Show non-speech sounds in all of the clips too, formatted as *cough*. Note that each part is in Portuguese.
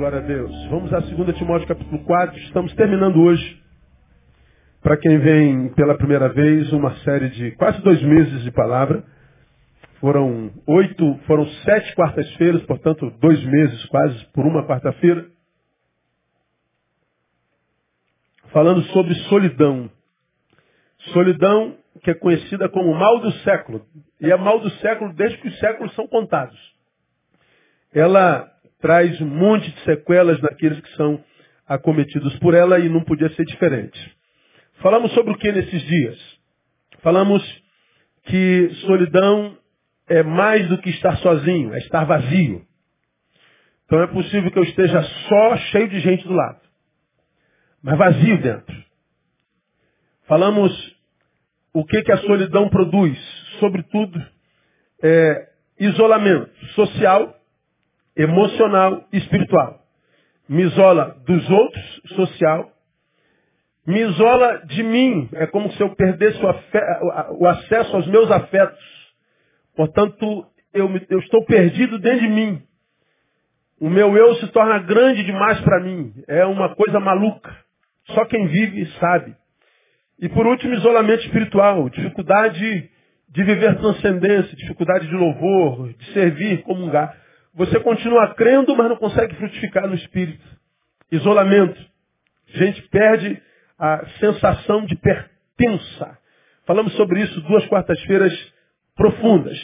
Glória a Deus. Vamos a 2 Timóteo capítulo 4. Estamos terminando hoje, para quem vem pela primeira vez, uma série de quase dois meses de palavra. Foram oito, foram sete quartas-feiras, portanto, dois meses quase por uma quarta-feira. Falando sobre solidão. Solidão que é conhecida como mal do século. E é mal do século desde que os séculos são contados. Ela traz um monte de sequelas naqueles que são acometidos por ela e não podia ser diferente. Falamos sobre o que nesses dias? Falamos que solidão é mais do que estar sozinho, é estar vazio. Então é possível que eu esteja só, cheio de gente do lado, mas vazio dentro. Falamos o que, que a solidão produz, sobretudo é, isolamento social emocional e espiritual. Me isola dos outros, social. Me isola de mim. É como se eu perdesse o, o acesso aos meus afetos. Portanto, eu, eu estou perdido dentro de mim. O meu eu se torna grande demais para mim. É uma coisa maluca. Só quem vive sabe. E por último, isolamento espiritual. Dificuldade de viver transcendência, dificuldade de louvor, de servir, comungar. Você continua crendo, mas não consegue frutificar no espírito. Isolamento. A gente perde a sensação de pertença. Falamos sobre isso duas quartas-feiras profundas.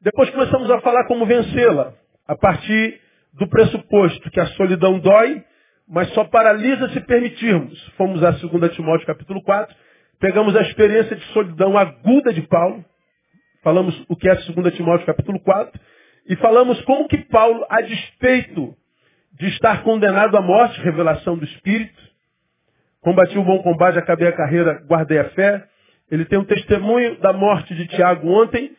Depois começamos a falar como vencê-la, a partir do pressuposto que a solidão dói, mas só paralisa se permitirmos. Fomos a 2 Timóteo capítulo 4, pegamos a experiência de solidão aguda de Paulo, falamos o que é 2 Timóteo capítulo 4, e falamos como que Paulo, a despeito de estar condenado à morte, revelação do Espírito, combati o bom combate, acabei a carreira, guardei a fé. Ele tem um testemunho da morte de Tiago ontem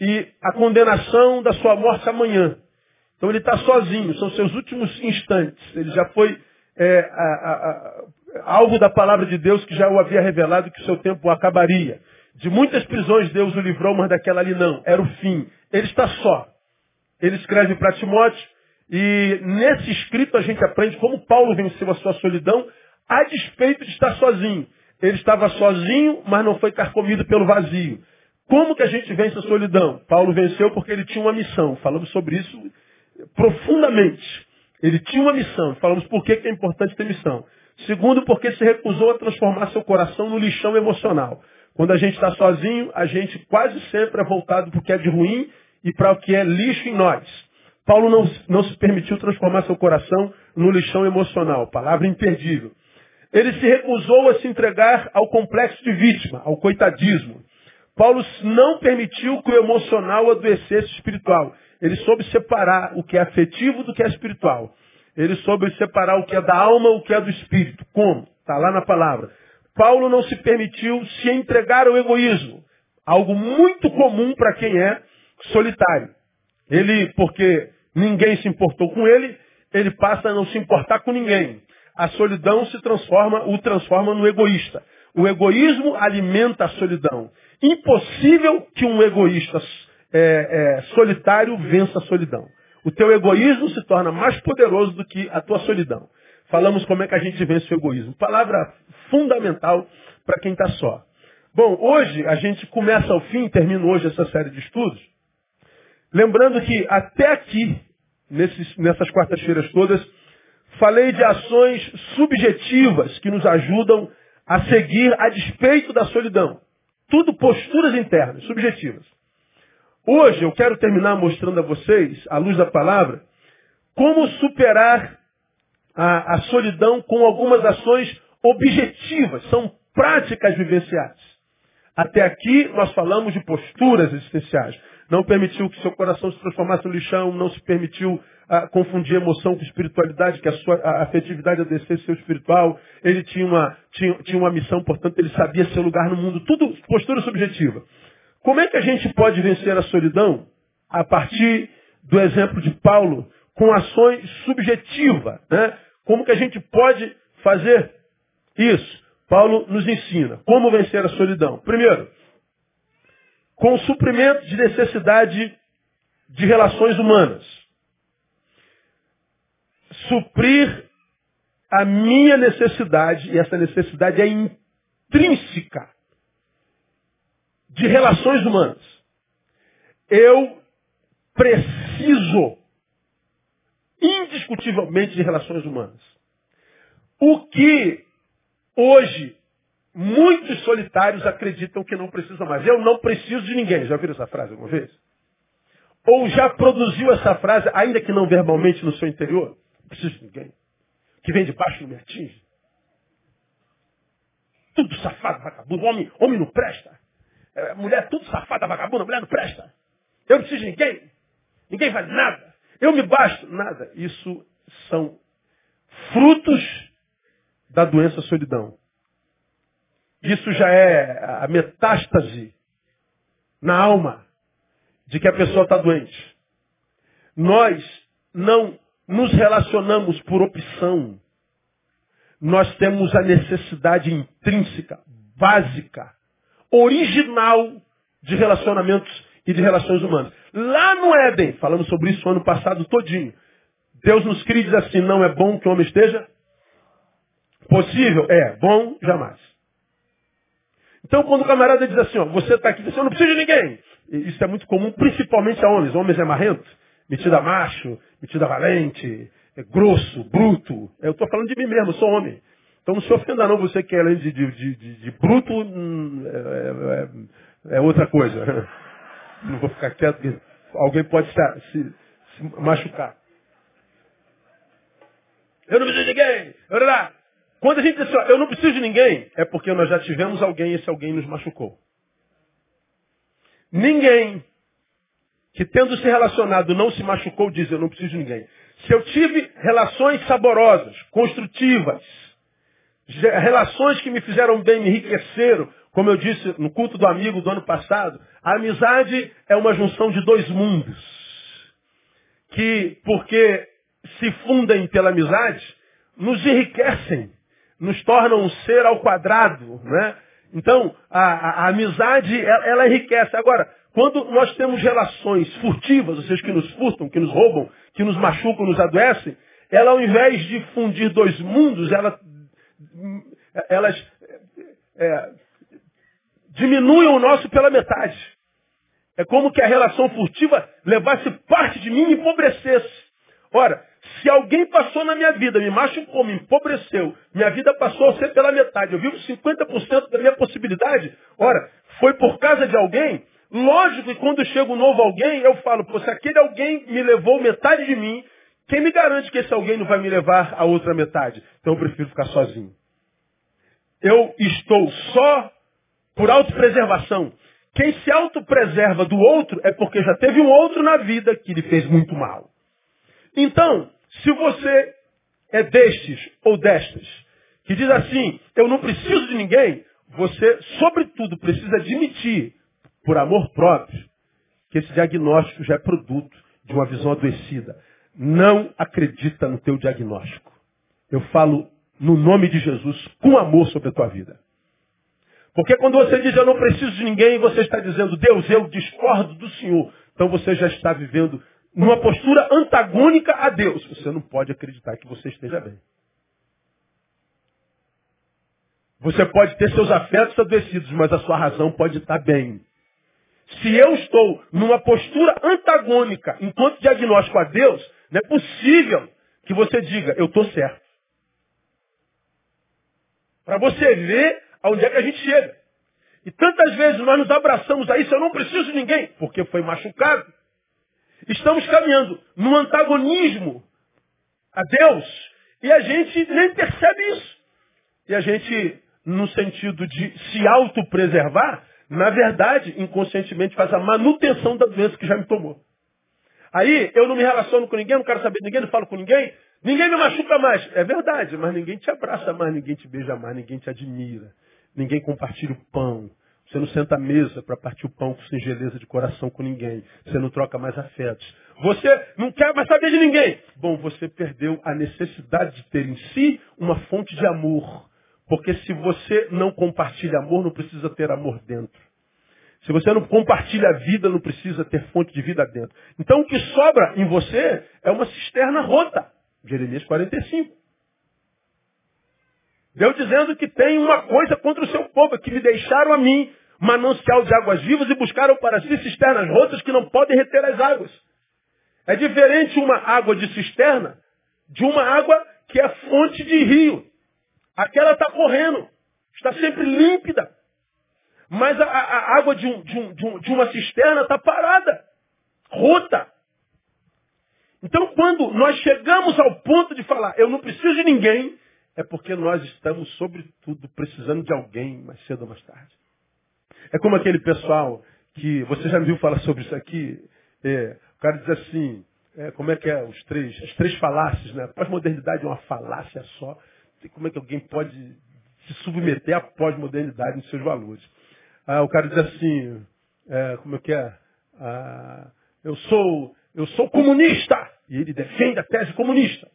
e a condenação da sua morte amanhã. Então ele está sozinho, são seus últimos instantes. Ele já foi é, a, a, a, alvo da palavra de Deus que já o havia revelado que o seu tempo acabaria. De muitas prisões Deus o livrou, mas daquela ali não. Era o fim. Ele está só ele escreve para Timóteo, e nesse escrito a gente aprende como Paulo venceu a sua solidão, a despeito de estar sozinho. Ele estava sozinho, mas não foi carcomido pelo vazio. Como que a gente vence a solidão? Paulo venceu porque ele tinha uma missão. Falamos sobre isso profundamente. Ele tinha uma missão. Falamos por que é importante ter missão. Segundo, porque se recusou a transformar seu coração no lixão emocional. Quando a gente está sozinho, a gente quase sempre é voltado para o que é de ruim e para o que é lixo em nós. Paulo não, não se permitiu transformar seu coração no lixão emocional, palavra imperdível. Ele se recusou a se entregar ao complexo de vítima, ao coitadismo. Paulo não permitiu que o emocional adoecesse espiritual. Ele soube separar o que é afetivo do que é espiritual. Ele soube separar o que é da alma o que é do espírito. Como? Está lá na palavra. Paulo não se permitiu se entregar ao egoísmo. Algo muito comum para quem é solitário. Ele, porque ninguém se importou com ele, ele passa a não se importar com ninguém. A solidão se transforma, o transforma no egoísta. O egoísmo alimenta a solidão. Impossível que um egoísta é, é, solitário vença a solidão. O teu egoísmo se torna mais poderoso do que a tua solidão. Falamos como é que a gente vence o egoísmo. Palavra fundamental para quem está só. Bom, hoje a gente começa ao fim, termino hoje essa série de estudos, Lembrando que até aqui, nesses, nessas quartas-feiras todas, falei de ações subjetivas que nos ajudam a seguir a despeito da solidão. Tudo posturas internas, subjetivas. Hoje eu quero terminar mostrando a vocês, à luz da palavra, como superar a, a solidão com algumas ações objetivas, são práticas vivenciais. Até aqui nós falamos de posturas existenciais não permitiu que seu coração se transformasse no lixão, não se permitiu ah, confundir emoção com espiritualidade, que a sua a afetividade adecesse seu espiritual. Ele tinha uma, tinha, tinha uma missão, portanto, ele sabia seu lugar no mundo. Tudo postura subjetiva. Como é que a gente pode vencer a solidão? A partir do exemplo de Paulo, com ações subjetivas. Né? Como que a gente pode fazer isso? Paulo nos ensina como vencer a solidão. Primeiro, com o suprimento de necessidade de relações humanas. suprir a minha necessidade, e essa necessidade é intrínseca de relações humanas. Eu preciso indiscutivelmente de relações humanas. O que hoje muitos solitários acreditam que não precisam mais. Eu não preciso de ninguém. Já viram essa frase alguma vez? Ou já produziu essa frase, ainda que não verbalmente no seu interior? Não preciso de ninguém. Que vem de baixo não me atinge. Tudo safado, vagabundo. Homem, homem não presta. É, mulher tudo safada, vagabunda. Mulher não presta. Eu não preciso de ninguém. Ninguém faz nada. Eu me basto. Nada. Isso são frutos da doença solidão. Isso já é a metástase na alma de que a pessoa está doente. Nós não nos relacionamos por opção. Nós temos a necessidade intrínseca, básica, original de relacionamentos e de relações humanas. Lá no Éden, falamos sobre isso ano passado todinho. Deus nos cria e diz assim, não é bom que o homem esteja possível? É, bom jamais. Então quando o camarada diz assim, ó, você está aqui, você não precisa de ninguém. Isso é muito comum, principalmente a homens. Homens é marrento, metido a macho, metido a valente, é grosso, bruto. Eu estou falando de mim mesmo, sou homem. Então não se ofenda não, você que é de, de, de, de bruto, hum, é, é, é outra coisa. *laughs* Não vou ficar quieto, porque alguém pode se, se, se machucar. Eu não preciso de ninguém. Quando a gente diz assim, eu não preciso de ninguém, é porque nós já tivemos alguém e esse alguém nos machucou. Ninguém que tendo se relacionado não se machucou diz, eu não preciso de ninguém. Se eu tive relações saborosas, construtivas, relações que me fizeram bem, me enriqueceram, como eu disse no culto do amigo do ano passado, a amizade é uma junção de dois mundos. Que, porque se fundem pela amizade, nos enriquecem, nos tornam um ser ao quadrado. Né? Então, a, a, a amizade, ela, ela enriquece. Agora, quando nós temos relações furtivas, ou seja, que nos furtam, que nos roubam, que nos machucam, nos adoecem, ela ao invés de fundir dois mundos, ela, elas é, diminuem o nosso pela metade. É como que a relação furtiva levasse parte de mim e empobrecesse. Ora, se alguém passou na minha vida, me machucou, me empobreceu, minha vida passou a ser pela metade, eu vivo 50% da minha possibilidade, ora, foi por causa de alguém, lógico que quando chega um novo alguém, eu falo, pô, se aquele alguém me levou metade de mim, quem me garante que esse alguém não vai me levar a outra metade? Então eu prefiro ficar sozinho. Eu estou só por autopreservação. Quem se autopreserva do outro é porque já teve um outro na vida que lhe fez muito mal. Então, se você é destes ou destas, que diz assim, eu não preciso de ninguém, você, sobretudo, precisa admitir, por amor próprio, que esse diagnóstico já é produto de uma visão adoecida. Não acredita no teu diagnóstico. Eu falo no nome de Jesus, com amor sobre a tua vida. Porque quando você diz eu não preciso de ninguém, você está dizendo, Deus, eu discordo do Senhor. Então você já está vivendo numa postura antagônica a Deus. Você não pode acreditar que você esteja bem. Você pode ter seus afetos adoecidos, mas a sua razão pode estar bem. Se eu estou numa postura antagônica enquanto diagnóstico a Deus, não é possível que você diga, eu estou certo. Para você ver aonde é que a gente chega. E tantas vezes nós nos abraçamos a isso, eu não preciso de ninguém, porque foi machucado. Estamos caminhando num antagonismo a Deus e a gente nem percebe isso. E a gente, no sentido de se autopreservar, na verdade, inconscientemente faz a manutenção da doença que já me tomou. Aí eu não me relaciono com ninguém, não quero saber de ninguém, não falo com ninguém, ninguém me machuca mais. É verdade, mas ninguém te abraça mais, ninguém te beija mais, ninguém te admira. Ninguém compartilha o pão. Você não senta à mesa para partir o pão com singeleza de coração com ninguém. Você não troca mais afetos. Você não quer mais saber de ninguém. Bom, você perdeu a necessidade de ter em si uma fonte de amor. Porque se você não compartilha amor, não precisa ter amor dentro. Se você não compartilha a vida, não precisa ter fonte de vida dentro. Então o que sobra em você é uma cisterna rota. Jeremias 45. Deus dizendo que tem uma coisa contra o seu povo, que me deixaram a mim manancial de águas vivas e buscaram para si cisternas rotas que não podem reter as águas. É diferente uma água de cisterna de uma água que é fonte de rio. Aquela está correndo, está sempre límpida. Mas a, a água de, um, de, um, de, uma cisterna está parada, rota. Então, quando nós chegamos ao ponto de falar, eu não preciso de ninguém, é porque nós estamos, sobretudo, precisando de alguém mais cedo ou mais tarde. É como aquele pessoal que, você já me viu falar sobre isso aqui, é, o cara diz assim, é, como é que é os três, as três falácias, né? Pós-modernidade é uma falácia só. Como é que alguém pode se submeter à pós-modernidade nos seus valores? Ah, o cara diz assim, é, como é que é? Ah, eu sou, eu sou comunista. E ele defende a tese comunista.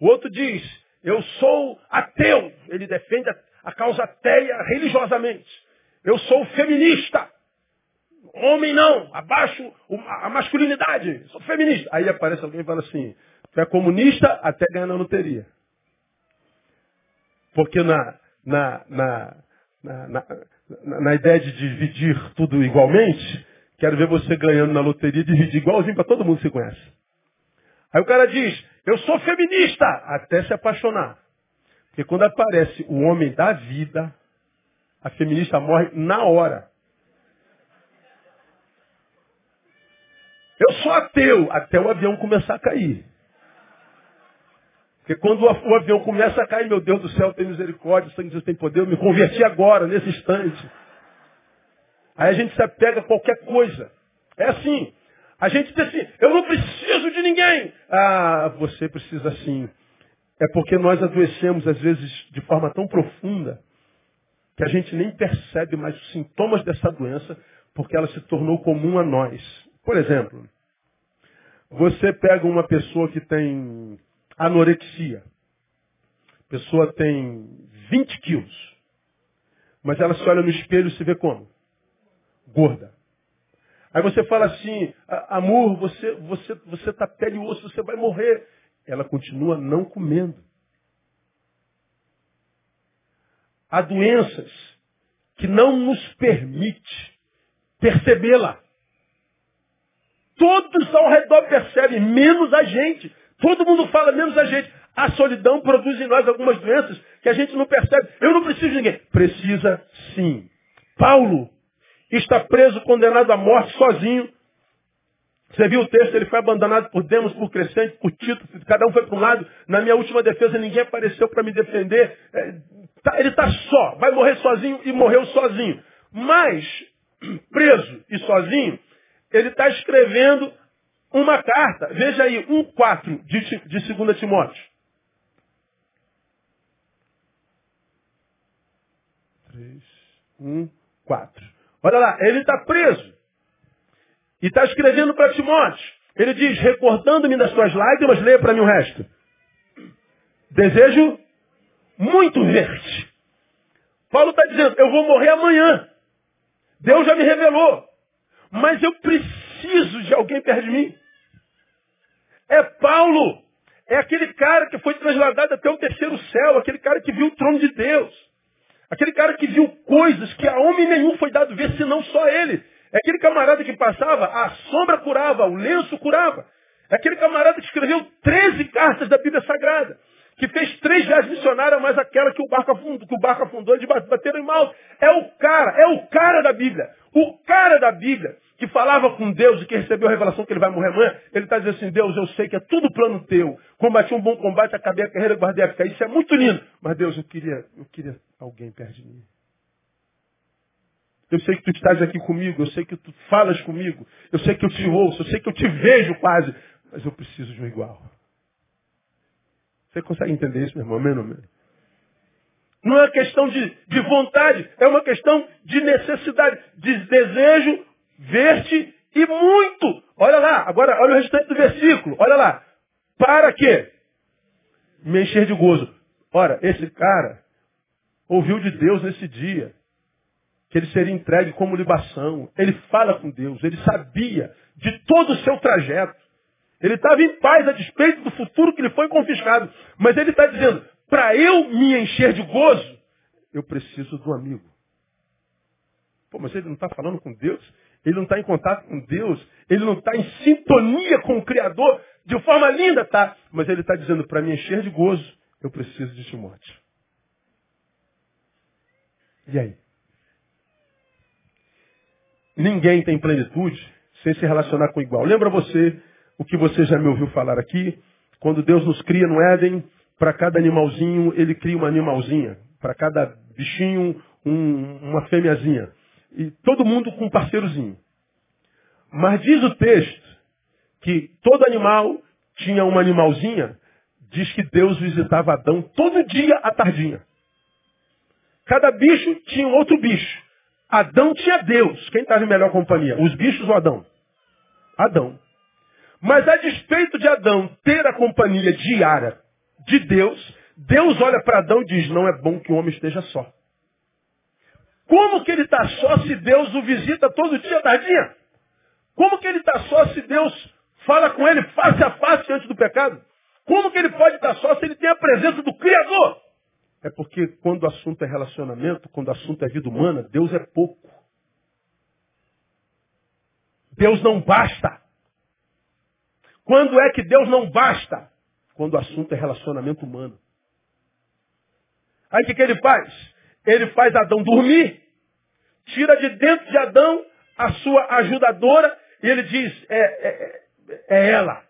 O outro diz, eu sou ateu. Ele defende a, a causa ateia religiosamente. Eu sou feminista. Homem não, abaixo a masculinidade. Sou feminista. Aí aparece alguém e fala assim, tu é comunista até ganhar na loteria. Porque na, na, na, na, ideia de dividir tudo igualmente, quero ver você ganhando na loteria, dividir igualzinho para todo mundo que você conhece. Aí o cara diz, eu sou feminista, até se apaixonar. Porque quando aparece o homem da vida, a feminista morre na hora. Eu sou ateu, até o avião começar a cair. Porque quando o avião começa a cair, meu Deus do céu, tem misericórdia, o sangue de Deus tem poder, eu me converti agora, nesse instante. Aí a gente se apega a qualquer coisa. É assim. A gente diz assim, eu não preciso de ninguém. Ah, você precisa sim. É porque nós adoecemos, às vezes, de forma tão profunda, que a gente nem percebe mais os sintomas dessa doença, porque ela se tornou comum a nós. Por exemplo, você pega uma pessoa que tem anorexia. A pessoa tem 20 quilos. Mas ela se olha no espelho e se vê como? Gorda. Aí você fala assim, amor, você você você tá pele e osso, você vai morrer. Ela continua não comendo. Há doenças que não nos permite percebê-la. Todos ao redor percebem, menos a gente. Todo mundo fala, menos a gente. A solidão produz em nós algumas doenças que a gente não percebe. Eu não preciso de ninguém. Precisa sim. Paulo está preso, condenado à morte, sozinho. Você viu o texto, ele foi abandonado por Demos, por Crescente, por Tito, cada um foi para um lado. Na minha última defesa, ninguém apareceu para me defender. É, tá, ele está só, vai morrer sozinho e morreu sozinho. Mas, *clears throat* preso e sozinho, ele está escrevendo uma carta. Veja aí, 1,4 de, de 2 Timóteo. 3, 1, 4. Olha lá, ele está preso. E está escrevendo para Timóteo. Ele diz, recordando-me das tuas lágrimas, leia para mim o resto. Desejo muito ver-te. Paulo está dizendo, eu vou morrer amanhã. Deus já me revelou. Mas eu preciso de alguém perto de mim. É Paulo. É aquele cara que foi trasladado até o terceiro céu, aquele cara que viu o trono de Deus. Aquele cara que viu coisas que a homem nenhum foi dado ver, senão só ele. É aquele camarada que passava, a sombra curava, o lenço curava. É aquele camarada que escreveu 13 cartas da Bíblia Sagrada. Que fez três viagens missionárias, mas aquela que o barco afundou, que o barco afundou, de bateram em mal. É o cara, é o cara da Bíblia. O cara da Bíblia que falava com Deus e que recebeu a revelação que ele vai morrer amanhã, ele está dizendo assim, Deus, eu sei que é tudo plano teu. Combati um bom combate, acabei a carreira, guardei a fé. Isso é muito lindo. Mas Deus, eu queria, eu queria alguém perto de mim. Eu sei que tu estás aqui comigo, eu sei que tu falas comigo, eu sei que eu te ouço, eu sei que eu te vejo quase, mas eu preciso de um igual. Você consegue entender isso, meu irmão? Amém, amém? Não é uma questão de, de vontade, é uma questão de necessidade, de desejo ver-te e muito. Olha lá, agora olha o restante do versículo. Olha lá. Para quê? Me encher de gozo. Ora, esse cara ouviu de Deus nesse dia que ele seria entregue como libação. Ele fala com Deus, ele sabia de todo o seu trajeto. Ele estava em paz a despeito do futuro que lhe foi confiscado. Mas ele está dizendo, para eu me encher de gozo, eu preciso do amigo. Pô, mas ele não está falando com Deus? Ele não está em contato com Deus? Ele não está em sintonia com o Criador? De forma linda, tá? Mas ele está dizendo, para me encher de gozo, eu preciso de Timóteo. E aí? Ninguém tem plenitude sem se relacionar com igual. Lembra você o que você já me ouviu falar aqui? Quando Deus nos cria no Éden, para cada animalzinho, ele cria uma animalzinha. Para cada bichinho, um, uma fêmeazinha. E todo mundo com um parceirozinho. Mas diz o texto que todo animal tinha uma animalzinha, diz que Deus visitava Adão todo dia à tardinha. Cada bicho tinha um outro bicho. Adão tinha Deus. Quem estava em melhor companhia? Os bichos ou Adão? Adão. Mas a despeito de Adão ter a companhia diária de Deus, Deus olha para Adão e diz, não é bom que o homem esteja só. Como que ele está só se Deus o visita todo dia tardinha? Como que ele está só se Deus fala com ele face a face antes do pecado? Como que ele pode estar só se ele tem a presença do Criador? É porque quando o assunto é relacionamento, quando o assunto é vida humana, Deus é pouco. Deus não basta. Quando é que Deus não basta? Quando o assunto é relacionamento humano. Aí o que, que ele faz? Ele faz Adão dormir, tira de dentro de Adão a sua ajudadora e ele diz, é, é, é ela.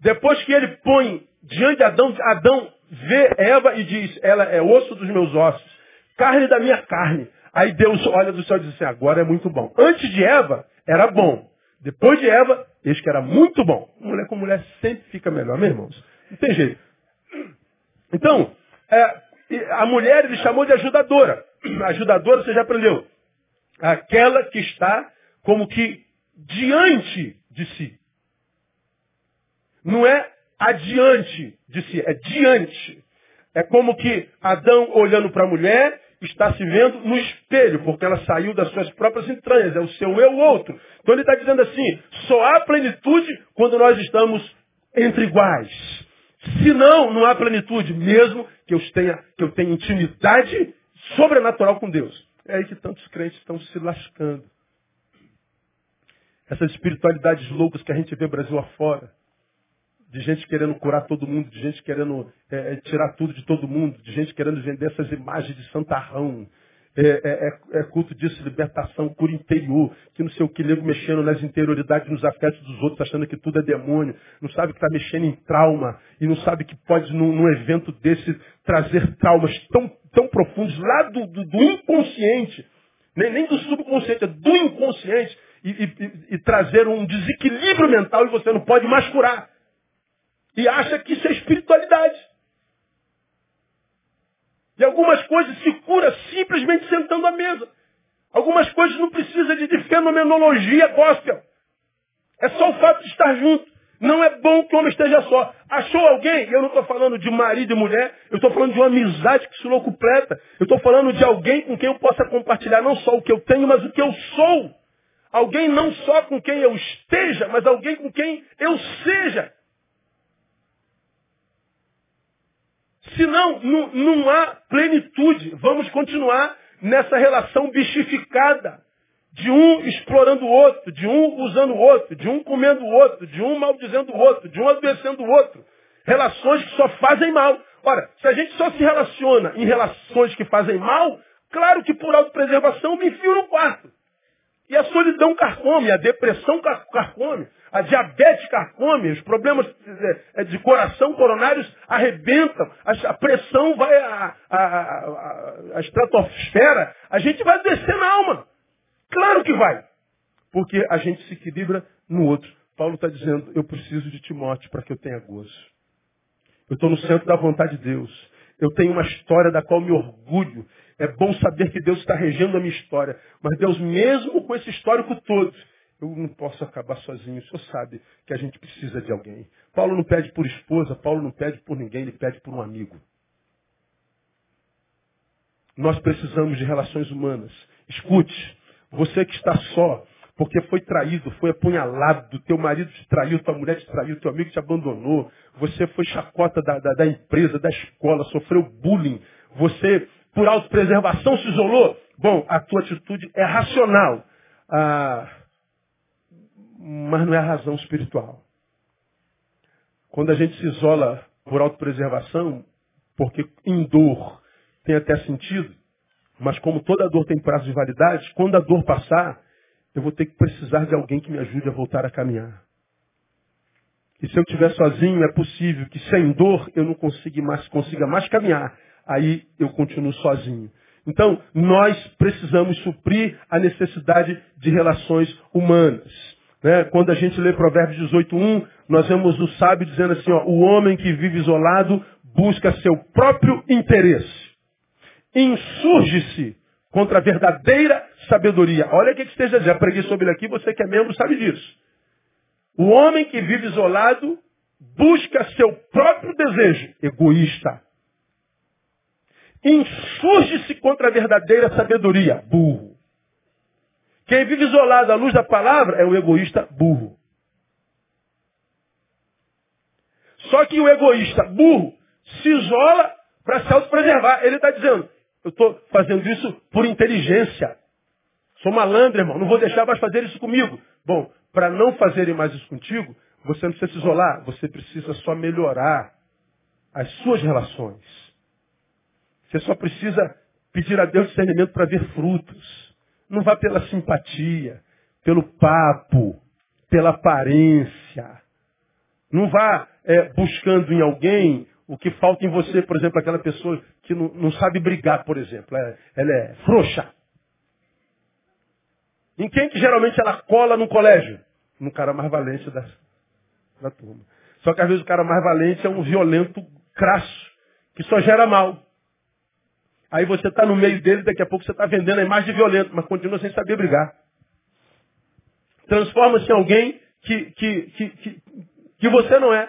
Depois que ele põe diante de Adão, Adão vê Eva e diz, ela é osso dos meus ossos, carne da minha carne. Aí Deus olha do céu e diz assim, agora é muito bom. Antes de Eva, era bom. Depois de Eva, eis que era muito bom. Mulher com mulher sempre fica melhor, meus irmãos. Não tem jeito. Então, é, a mulher ele chamou de ajudadora. Ajudadora, você já aprendeu. Aquela que está como que diante de si. Não é adiante de si, é diante. É como que Adão olhando para a mulher está se vendo no espelho, porque ela saiu das suas próprias entranhas, é o seu eu outro. Então ele está dizendo assim, só há plenitude quando nós estamos entre iguais. Se não, não há plenitude, mesmo que eu tenha, que eu tenha intimidade sobrenatural com Deus. É aí que tantos crentes estão se lascando. Essas espiritualidades loucas que a gente vê Brasil afora de gente querendo curar todo mundo, de gente querendo é, é, tirar tudo de todo mundo, de gente querendo vender essas imagens de santarrão. É, é, é, é culto disso, libertação, cura interior, que não sei o que, nego mexendo nas interioridades, nos afetos dos outros, achando que tudo é demônio, não sabe que está mexendo em trauma, e não sabe que pode, num, num evento desse, trazer traumas tão, tão profundos, lá do, do, do inconsciente, nem, nem, do subconsciente, é do inconsciente, e, e, e, e trazer um desequilíbrio mental e você não pode mais curar. E acha que isso é espiritualidade. E algumas coisas se cura simplesmente sentando à mesa. Algumas coisas não precisa de, fenomenologia gospel. É só o fato de estar junto. Não é bom que o homem esteja só. Achou alguém? Eu não estou falando de marido e mulher. Eu estou falando de uma amizade que se completa. Eu estou falando de alguém com quem eu possa compartilhar não só o que eu tenho, mas o que eu sou. Alguém não só com quem eu esteja, mas alguém com quem eu seja. Senão, não, não há plenitude. Vamos continuar nessa relação bichificada. De um explorando o outro, de um usando o outro, de um comendo o outro, de um maldizendo o outro, de um adoecendo o outro. Relações que só fazem mal. Ora, se a gente só se relaciona em relações que fazem mal, claro que por autopreservação me enfio no quarto. E a solidão carcome, a depressão carcome, a diabetes carcome, os problemas é, é, de coração coronários arrebentam, a pressão vai à, à, estratosfera, a gente vai descer na alma. Claro que vai. Porque a gente se equilibra no outro. Paulo está dizendo, eu preciso de Timóteo para que eu tenha gozo. Eu estou no centro da vontade de Deus. Eu tenho uma história da qual me orgulho. É bom saber que Deus está regendo a minha história. Mas Deus, mesmo com esse histórico todo, eu não posso acabar sozinho. O senhor sabe que a gente precisa de alguém. Paulo não pede por esposa, Paulo não pede por ninguém, ele pede por um amigo. Nós precisamos de relações humanas. Escute, você que está só, porque foi traído, foi apunhalado, teu marido te traiu, tua mulher te traiu, teu amigo te abandonou, você foi chacota da, da, da empresa, da escola, sofreu bullying, você, por autopreservação, se isolou. Bom, a tua atitude é racional, ah, mas não é a razão espiritual. Quando a gente se isola por autopreservação, porque em dor tem até sentido, mas como toda dor tem prazo de validade, quando a dor passar, eu vou ter que precisar de alguém que me ajude a voltar a caminhar. E se eu estiver sozinho, é possível que sem dor eu não consiga mais, consiga mais caminhar. Aí eu continuo sozinho. Então, nós precisamos suprir a necessidade de relações humanas. Né? Quando a gente lê Provérbios 18.1, nós vemos o sábio dizendo assim, ó, o homem que vive isolado busca seu próprio interesse. Insurge-se contra a verdadeira sabedoria. Olha o que esteja dizendo. Preguei sobre ele aqui, você que é membro sabe disso. O homem que vive isolado busca seu próprio desejo, egoísta. Insurge-se contra a verdadeira sabedoria, burro. Quem vive isolado à luz da palavra é o egoísta burro. Só que o egoísta burro se isola para se autopreservar. Ele está dizendo, eu estou fazendo isso por inteligência. Sou malandro, irmão. Não vou deixar mais fazer isso comigo. Bom, para não fazerem mais isso contigo, você não precisa se isolar. Você precisa só melhorar as suas relações. Você só precisa pedir a Deus discernimento para ver frutos. Não vá pela simpatia, pelo papo, pela aparência. Não vá é, buscando em alguém o que falta em você, por exemplo, aquela pessoa que não, não sabe brigar, por exemplo. É, ela é frouxa. Em quem que geralmente ela cola no colégio? No cara mais valente da, da turma. Só que às vezes o cara mais valente é um violento crasso, que só gera mal. Aí você está no meio dele, daqui a pouco você está vendendo a imagem de violento, mas continua sem saber brigar. Transforma-se em alguém que, que, que, que, que você não é.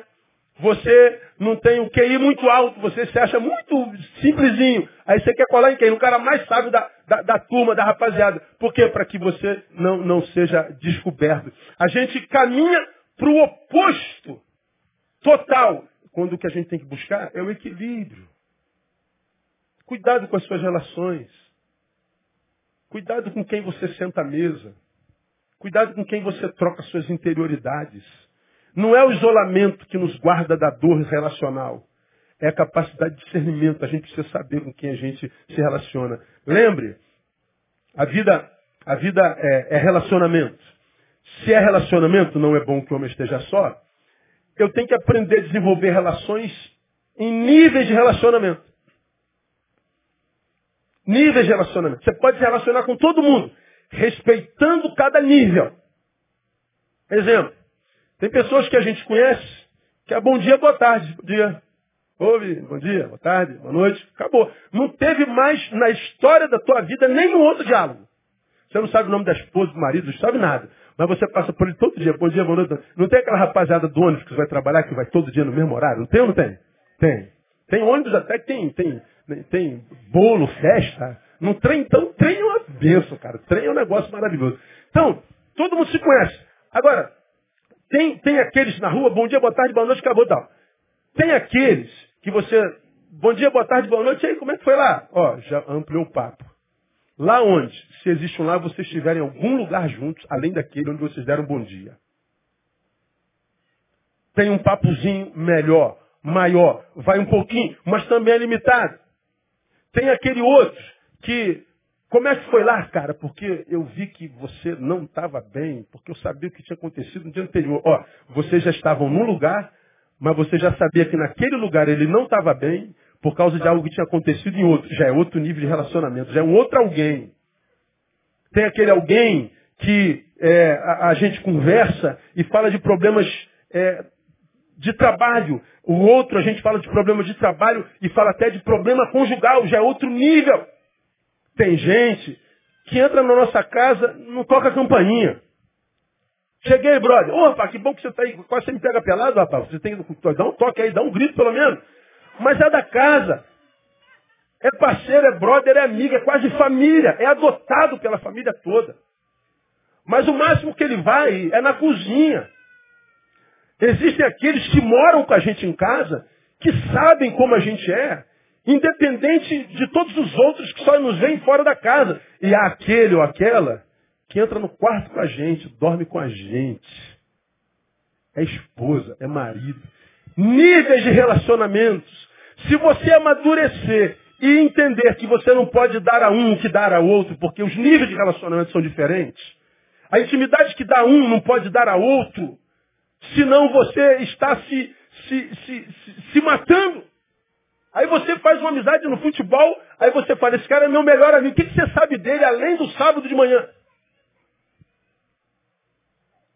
Você não tem o QI muito alto, você se acha muito simplesinho. Aí você quer colar em quem? No cara mais sábio da, da, da turma, da rapaziada. Por quê? Para que você não, não seja descoberto. A gente caminha para o oposto total. Quando o que a gente tem que buscar é o equilíbrio. Cuidado com as suas relações. Cuidado com quem você senta à mesa. Cuidado com quem você troca suas interioridades. Não é o isolamento que nos guarda da dor relacional. É a capacidade de discernimento. A gente precisa saber com quem a gente se relaciona. Lembre, a vida, a vida é, é relacionamento. Se é relacionamento, não é bom que o homem esteja só. Eu tenho que aprender a desenvolver relações em níveis de relacionamento. Níveis de relacionamento. Você pode se relacionar com todo mundo, respeitando cada nível. Exemplo. Tem pessoas que a gente conhece que é bom dia, boa tarde. Bom dia. Ouve, bom dia, boa tarde, boa noite. Acabou. Não teve mais na história da tua vida nenhum outro diálogo. Você não sabe o nome da esposa, do marido, não sabe nada. Mas você passa por ele todo dia, bom dia, boa noite. Não tem aquela rapaziada do ônibus que vai trabalhar, que vai todo dia no mesmo horário? Não tem ou não tem? Tem. Tem ônibus até que tem, tem, tem bolo, festa. No trem, então, trem é uma benção, cara. Trem é um negócio maravilhoso. Então, todo mundo se conhece. Agora, tem, tem aqueles na rua, bom dia, boa tarde, boa noite, acabou tal. Tem aqueles que você, bom dia, boa tarde, boa noite, e aí como é que foi lá? Ó, já ampliou o papo. Lá onde, se existe um lá, vocês estiverem em algum lugar juntos, além daquele onde vocês deram bom dia. Tem um papozinho melhor, maior, vai um pouquinho, mas também é limitado. Tem aquele outro que como é que foi lá, cara? Porque eu vi que você não estava bem, porque eu sabia o que tinha acontecido no dia anterior. Ó, vocês já estavam num lugar, mas você já sabia que naquele lugar ele não estava bem por causa de algo que tinha acontecido em outro. Já é outro nível de relacionamento, já é um outro alguém. Tem aquele alguém que é, a, a, gente conversa e fala de problemas é, de trabalho. O outro a gente fala de problemas de trabalho e fala até de problema conjugal, já é outro nível. Tem gente que entra na nossa casa, não toca a campainha. Cheguei, brother. Ô, rapaz, que bom que você está aí. Quase você me pega pelado, rapaz. Você tem que dar um toque aí, dá um grito pelo menos. Mas é da casa. É parceiro, é brother, é amigo, é quase família. É adotado pela família toda. Mas o máximo que ele vai é na cozinha. Existem aqueles que moram com a gente em casa, que sabem como a gente é, independente de todos os outros que só nos veem fora da casa. E há aquele ou aquela que entra no quarto com a gente, dorme com a gente. É esposa, é marido. Níveis de relacionamentos. Se você amadurecer e entender que você não pode dar a um que dar a outro, porque os níveis de relacionamento são diferentes, a intimidade que dá a um não pode dar a outro, senão você está se, se, se, se, matando. Aí você faz uma amizade no futebol, aí você fala, esse cara é meu melhor amigo. O que, você sabe dele além do sábado de manhã?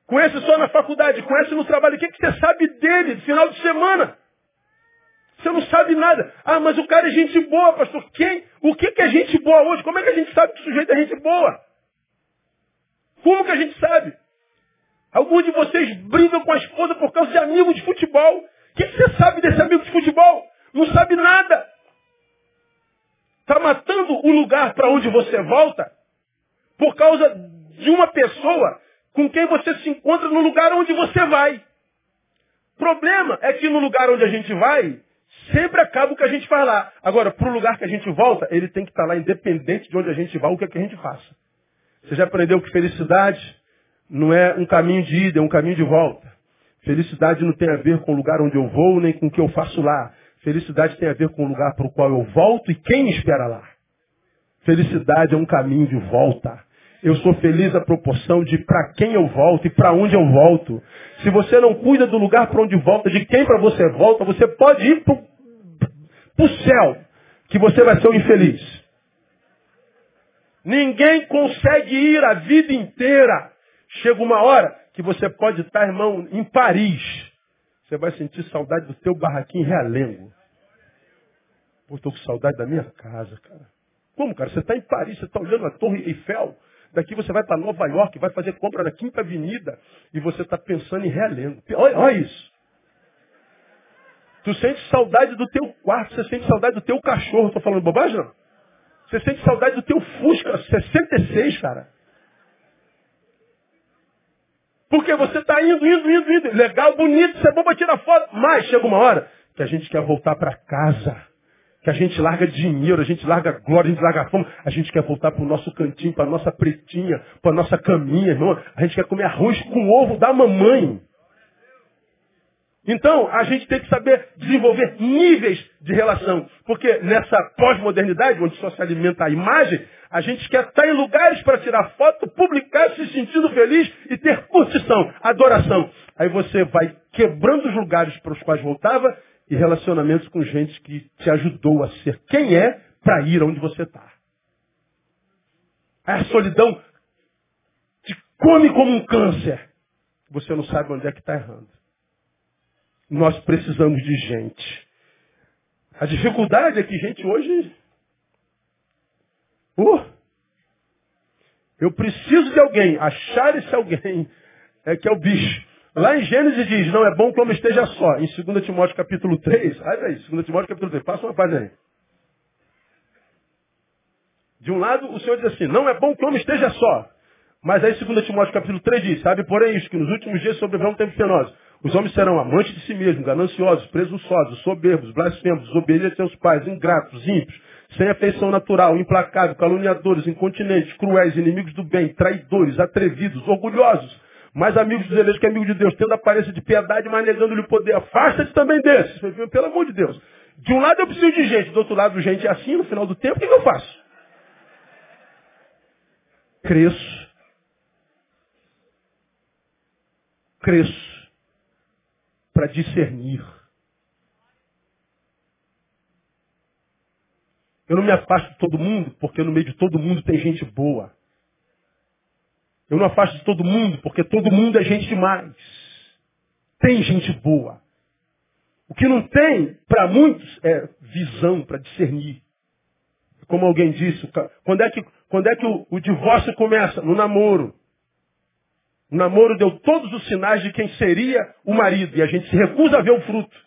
Conhece só na faculdade, conhece no trabalho. O que, você sabe dele final de semana? Você não sabe nada. Ah, mas o cara é gente boa, pastor. Quem? O que, que é gente boa hoje? Como é que a gente sabe que o sujeito é gente boa? Como que a gente sabe? Alguns de vocês brigam com a esposa por causa de amigo de futebol. O que, você sabe desse amigo de futebol? Não sabe nada. Está matando o lugar para onde você volta por causa de uma pessoa com quem você se encontra no lugar onde você vai. Problema é que no lugar onde a gente vai, sempre acaba o que a gente faz lá. Agora, para o lugar que a gente volta, ele tem que estar lá independente de onde a gente vai, o que, é que a gente faça. Você já aprendeu que felicidade não é um caminho de ida, é um caminho de volta. Felicidade não tem a ver com o lugar onde eu vou, nem com o que eu faço lá. Felicidade tem a ver com o lugar para o qual eu volto e quem me espera lá. Felicidade é um caminho de volta. Eu sou feliz à proporção de para quem eu volto e para onde eu volto. Se você não cuida do lugar para onde volta, de quem para você volta, você pode ir para o céu, que você vai ser um infeliz. Ninguém consegue ir a vida inteira. Chega uma hora que você pode estar, irmão, em Paris. Você vai sentir saudade do teu barraquinho realengo. Pô, estou com saudade da minha casa, cara. Como, cara? Você está em Paris, você está olhando a Torre Eiffel. Daqui você vai para Nova York, vai fazer compra na Quinta Avenida e você está pensando em realengo. Olha, olha isso. Tu sente saudade do teu quarto, você sente saudade do teu cachorro. Estou falando bobagem, não? Você sente saudade do teu Fusca 66, cara. Porque você está indo, indo, indo, indo. Legal, bonito, isso é bom para tirar foto. Mas chega uma hora que a gente quer voltar para casa que a gente larga dinheiro, a gente larga glória, a gente larga fome, a gente quer voltar para o nosso cantinho, para a nossa pretinha, para a nossa caminha, irmão. A gente quer comer arroz com ovo da mamãe. Então, a gente tem que saber desenvolver níveis de relação. Porque nessa pós-modernidade, onde só se alimenta a imagem, a gente quer estar em lugares para tirar foto, publicar, se sentindo feliz e ter curtição, adoração. Aí você vai quebrando os lugares para os quais voltava e relacionamentos com gente que te ajudou a ser quem é para ir aonde você está. A solidão te come como um câncer. Você não sabe onde é que está errando. Nós precisamos de gente. A dificuldade é que gente hoje. Uh, eu preciso de alguém. Achar esse alguém é que é o bicho. Lá em Gênesis diz, não é bom que o homem esteja só. Em 2 Timóteo capítulo 3, aí aí, 2 Timóteo capítulo 3, passa uma página aí. De um lado, o Senhor diz assim, não é bom que o homem esteja só. Mas aí 2 Timóteo capítulo 3 diz, sabe porém isso, que nos últimos dias sobrevirá um tempo penoso. Os homens serão amantes de si mesmos, gananciosos, presunçosos, soberbos, blasfemos, desobedientes aos pais, ingratos, ímpios, sem afeição natural, implacáveis, caluniadores, incontinentes, cruéis, inimigos do bem, traidores, atrevidos, orgulhosos, mais amigos dos eleitos que amigos de Deus, tendo aparência de piedade, mas negando-lhe o poder. Afasta-te também desses. Pelo amor de Deus. De um lado eu preciso de gente, do outro lado gente é assim, no final do tempo, o que eu faço? Cresço. Cresço. Para discernir. Eu não me afasto de todo mundo, porque no meio de todo mundo tem gente boa. Eu não afasto de todo mundo, porque todo mundo é gente demais. Tem gente boa. O que não tem, para muitos, é visão para discernir. Como alguém disse, quando é que, quando é que o, o divórcio começa? No namoro. O namoro deu todos os sinais de quem seria o marido. E a gente se recusa a ver o fruto.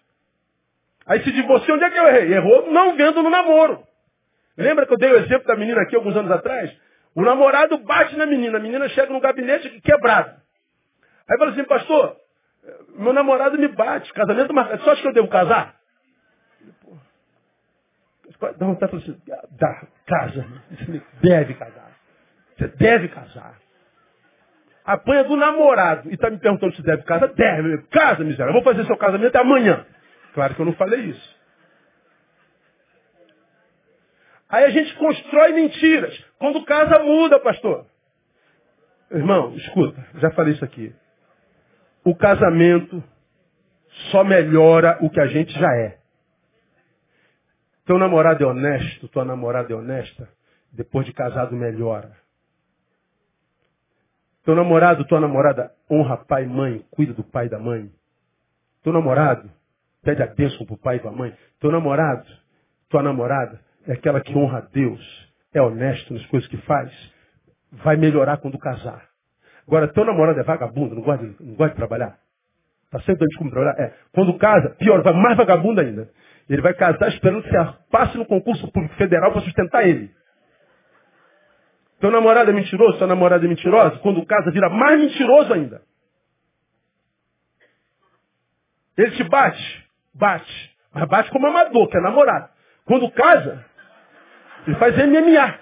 Aí se divorciou, onde é que eu errei? Errou não vendo no namoro. Lembra que eu dei o exemplo da menina aqui alguns anos atrás? O namorado bate na menina, a menina chega no gabinete quebrado. Aí fala assim, pastor, meu namorado me bate, casamento marcado, só acha que eu devo casar? Dá vontade de falar assim, dá, casa, deve casar. Você deve casar. Apanha do namorado e está me perguntando se deve casar? Deve, casa, miséria. Eu vou fazer seu casamento amanhã. Claro que eu não falei isso. Aí a gente constrói mentiras. Quando casa, muda, pastor. Irmão, escuta, já falei isso aqui. O casamento só melhora o que a gente já é. Teu namorado é honesto, tua namorada é honesta, depois de casado melhora. Teu namorado, tua namorada honra pai e mãe, cuida do pai e da mãe. Teu namorado pede a bênção pro pai e pra mãe. Teu namorado, tua namorada é aquela que honra a Deus, é honesto nas coisas que faz, vai melhorar quando casar. Agora, teu namorado é vagabundo, não gosta não gosta de trabalhar. Está sempre dando como trabalhar. É. Quando casa, pior, vai mais vagabundo ainda. Ele vai casar esperando que você passe no concurso público federal para sustentar ele. Teu namorado é mentiroso, tua namorada é mentirosa, quando casa vira mais mentiroso ainda. Ele te bate, bate, mas bate como amador, que é namorado. Quando casa, ele faz MMA.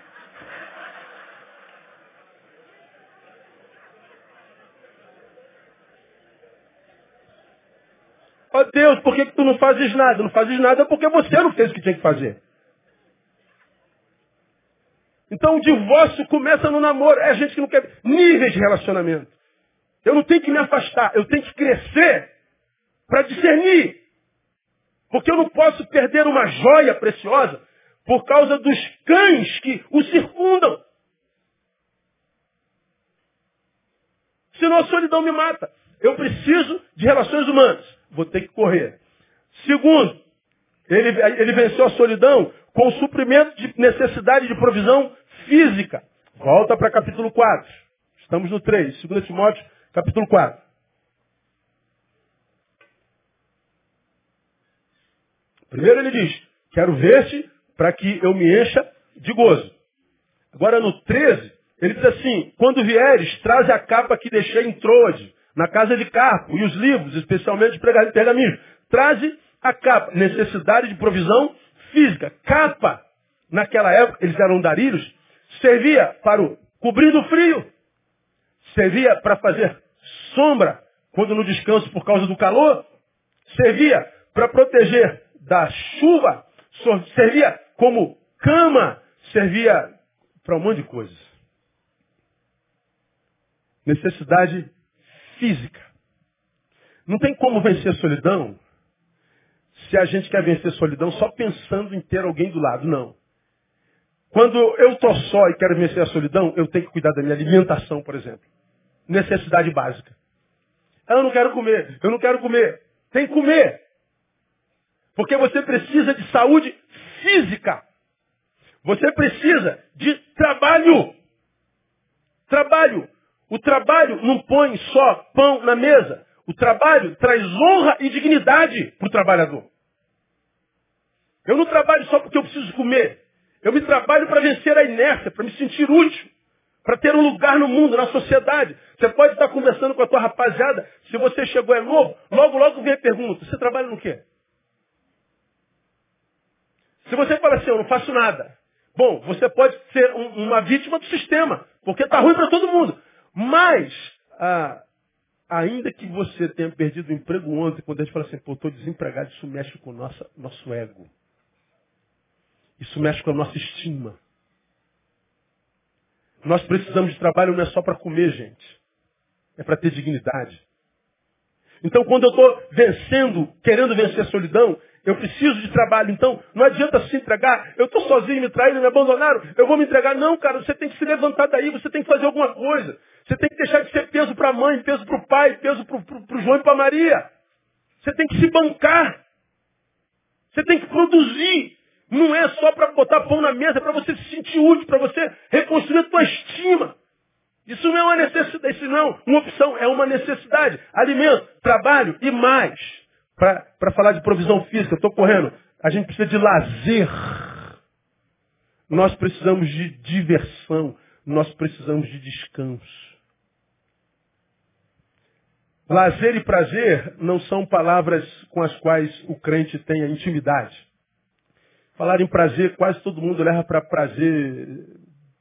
Ó oh Deus, por que, que tu não fazes nada? Não fazes nada porque você não fez o que tinha que fazer. Então o divórcio começa no namoro. É a gente que não quer níveis de relacionamento. Eu não tenho que me afastar, eu tenho que crescer para discernir. Porque eu não posso perder uma joia preciosa por causa dos cães que o circundam. Senão a solidão me mata. Eu preciso de relações humanas. Vou ter que correr. Segundo, ele, ele venceu a solidão com o suprimento de necessidade de provisão física. Volta para capítulo 4. Estamos no 3. 2 Timóteo, capítulo 4. Primeiro ele diz, quero ver-te para que eu me encha de gozo. Agora no 13, ele diz assim, quando vieres, traze a capa que deixei em Troade, na casa de Carpo, e os livros, especialmente de pergaminho. Traze a capa, necessidade de provisão física. Capa, naquela época, eles eram darilhos, servia para o cobrir do frio, servia para fazer sombra quando no descanso por causa do calor, servia para proteger da chuva, servia como cama, servia para um monte de coisas. Necessidade física. Não tem como vencer a solidão se a gente quer vencer a solidão só pensando em ter alguém do lado. Não. Quando eu estou só e quero vencer a solidão, eu tenho que cuidar da minha alimentação, por exemplo. Necessidade básica. Eu não quero comer, eu não quero comer. Tem que comer. Porque você precisa de saúde física. Você precisa de trabalho. Trabalho. O trabalho não põe só pão na mesa. O trabalho traz honra e dignidade para o trabalhador. Eu não trabalho só porque eu preciso comer. Eu me trabalho para vencer a inércia, para me sentir útil, para ter um lugar no mundo, na sociedade. Você pode estar conversando com a tua rapaziada, se você chegou é novo, logo, logo vem a pergunta, você trabalha no quê? Se você fala assim, eu não faço nada. Bom, você pode ser um, uma vítima do sistema, porque está ruim para todo mundo. Mas, ah, ainda que você tenha perdido o emprego ontem, quando a gente fala assim, pô, estou desempregado, isso mexe com o nosso, nosso ego. Isso mexe com a nossa estima. Nós precisamos de trabalho não é só para comer, gente. É para ter dignidade. Então, quando eu estou vencendo, querendo vencer a solidão, eu preciso de trabalho. Então, não adianta se entregar. Eu estou sozinho, me traíram, me abandonaram. Eu vou me entregar. Não, cara, você tem que se levantar daí. Você tem que fazer alguma coisa. Você tem que deixar de ser peso para a mãe, peso para o pai, peso para o João e para a Maria. Você tem que se bancar. Você tem que produzir. Não é só para botar pão na mesa, é para você se sentir útil, para você reconstruir a tua estima. Isso não é uma necessidade, isso não é uma opção, é uma necessidade. Alimento, trabalho e mais. Para falar de provisão física, estou correndo. A gente precisa de lazer. Nós precisamos de diversão. nós precisamos de descanso. Lazer e prazer não são palavras com as quais o crente tem a intimidade. Falar em prazer, quase todo mundo leva para prazer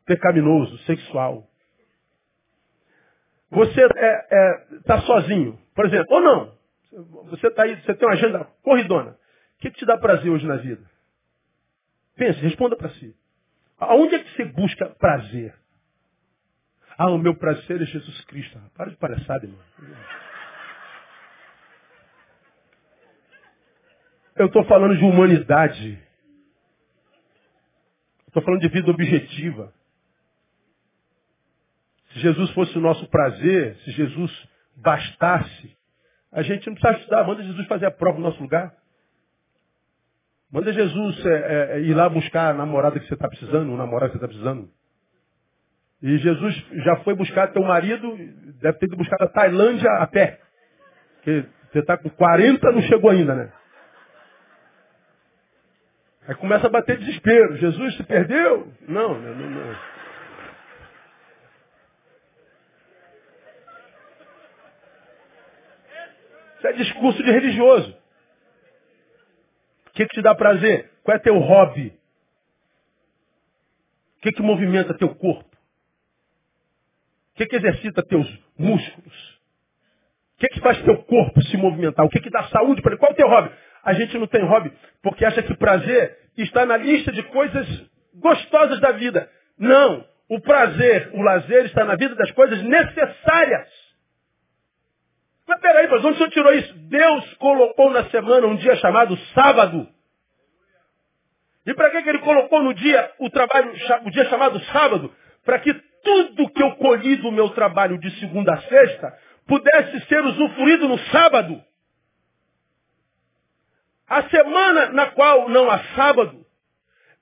pecaminoso, sexual. Você está é, é, tá sozinho, por exemplo, ou não. Você está aí, você tem uma agenda corridona. O que, que te dá prazer hoje na vida? Pense, responda para si. Aonde é que você busca prazer? Ah, o meu prazer é Jesus Cristo. Para de palhaçada, irmão. Eu estou falando de humanidade. Estou falando de vida objetiva. Se Jesus fosse o nosso prazer, se Jesus bastasse, a gente não precisa estudar, manda Jesus fazer a prova no nosso lugar. Manda Jesus é, é, é ir lá buscar a namorada que você está precisando, o namorado que você está precisando. E Jesus já foi buscar teu marido, deve ter ido buscar a Tailândia a pé. Porque você está com 40, não chegou ainda, né? Aí começa a bater desespero. Jesus se perdeu? Não, não, não. Isso é discurso de religioso. O que, que te dá prazer? Qual é teu hobby? O que, que movimenta teu corpo? O que, que exercita teus músculos? O que, que faz teu corpo se movimentar? O que, que dá saúde para ele? Qual é o teu hobby? A gente não tem hobby porque acha que prazer está na lista de coisas gostosas da vida. Não. O prazer, o lazer está na vida das coisas necessárias. Mas peraí, mas onde o senhor tirou isso? Deus colocou na semana um dia chamado sábado. E para que, que ele colocou no dia o trabalho, o dia chamado sábado? Para que tudo que eu colhi do meu trabalho de segunda a sexta pudesse ser usufruído no sábado. A semana na qual não há sábado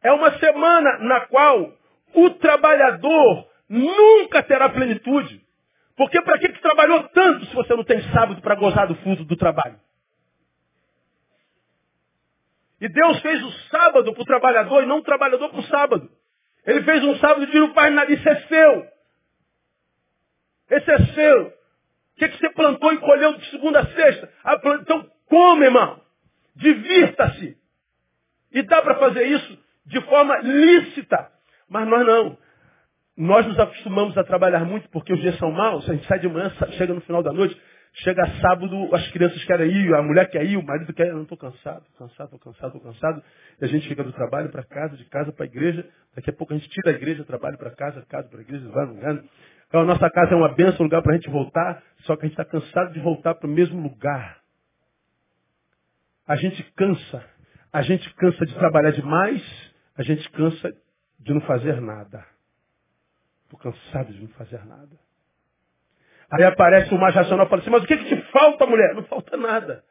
é uma semana na qual o trabalhador nunca terá plenitude. Porque para que, que trabalhou tanto se você não tem sábado para gozar do fruto do trabalho? E Deus fez o sábado para o trabalhador e não o trabalhador para o sábado. Ele fez um sábado e não faz nada, isso é seu. Esse é seu. O que, que você plantou e colheu de segunda a sexta? Ah, então come, irmão. Divirta-se. E dá para fazer isso de forma lícita. Mas nós não. Nós nos acostumamos a trabalhar muito porque os dias são maus. A gente sai de manhã, chega no final da noite, chega sábado, as crianças querem ir, a mulher quer ir, o marido quer ir. Não estou cansado, cansado, estou cansado, estou cansado. E a gente fica do trabalho para casa, de casa para a igreja. Daqui a pouco a gente tira a igreja, trabalho para casa, casa para a igreja, vai lugar. Então, a nossa casa é uma benção, um lugar para a gente voltar, só que a gente está cansado de voltar para o mesmo lugar. A gente cansa. A gente cansa de trabalhar demais, a gente cansa de não fazer nada. Estou cansado de não fazer nada. Aí aparece o mais racional e fala assim, mas o que, que te falta, mulher? Não falta nada.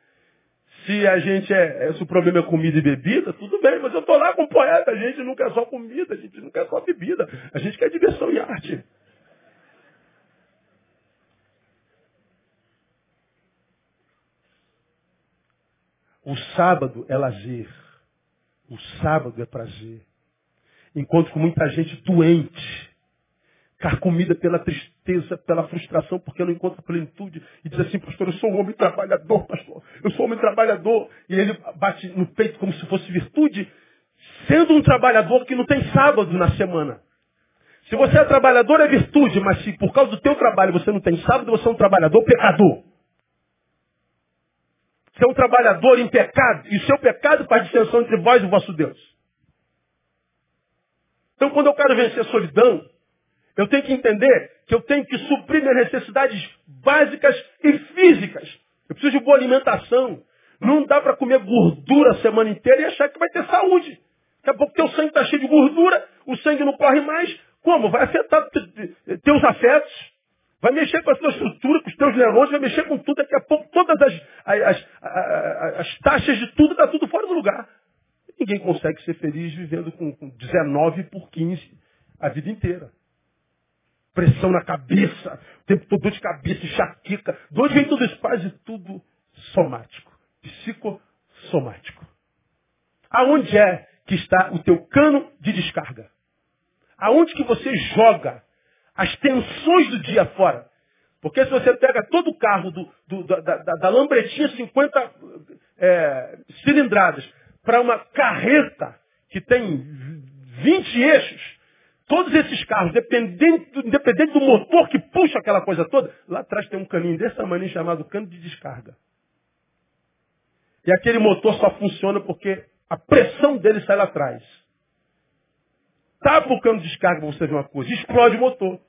Se a gente é, se o problema é comida e bebida, tudo bem, mas eu estou lá com o poeta, a gente não quer só comida, a gente não quer só bebida, a gente quer diversão e arte. O sábado é lazer. O sábado é prazer. Encontro com muita gente doente, carcomida pela tristeza, pela frustração, porque não encontra plenitude, e diz assim, pastor, eu sou um homem trabalhador, pastor, eu sou um homem trabalhador, e ele bate no peito como se fosse virtude, sendo um trabalhador que não tem sábado na semana. Se você é trabalhador, é virtude, mas se por causa do teu trabalho você não tem sábado, você é um trabalhador pecador. Você é um trabalhador em pecado, e o seu pecado faz distinção entre vós e o vosso Deus. Então, quando eu quero vencer a solidão, eu tenho que entender que eu tenho que suprir minhas necessidades básicas e físicas. Eu preciso de boa alimentação. Não dá para comer gordura a semana inteira e achar que vai ter saúde. Daqui a pouco teu sangue está cheio de gordura, o sangue não corre mais. Como? Vai afetar teus afetos. Vai mexer com a tua estrutura, com os teus neurônios, vai mexer com tudo. Daqui a pouco todas as, as, as, as taxas de tudo, está tudo fora do lugar. Ninguém consegue ser feliz vivendo com, com 19 por 15 a vida inteira. Pressão na cabeça, o tempo todo dor de cabeça, enxaqueca. Onde vem tudo isso? Quase tudo somático. Psicossomático. Aonde é que está o teu cano de descarga? Aonde que você joga as tensões do dia fora. Porque se você pega todo o carro do, do, da, da, da, lambretinha 50 é, cilindradas para uma carreta que tem 20 eixos, todos esses carros, dependente, independente do motor que puxa aquela coisa toda, lá atrás tem um caninho desse tamanho chamado cano de descarga. E aquele motor só funciona porque a pressão dele sai lá atrás. Tapa o cano de descarga para você ver uma coisa, explode o motor.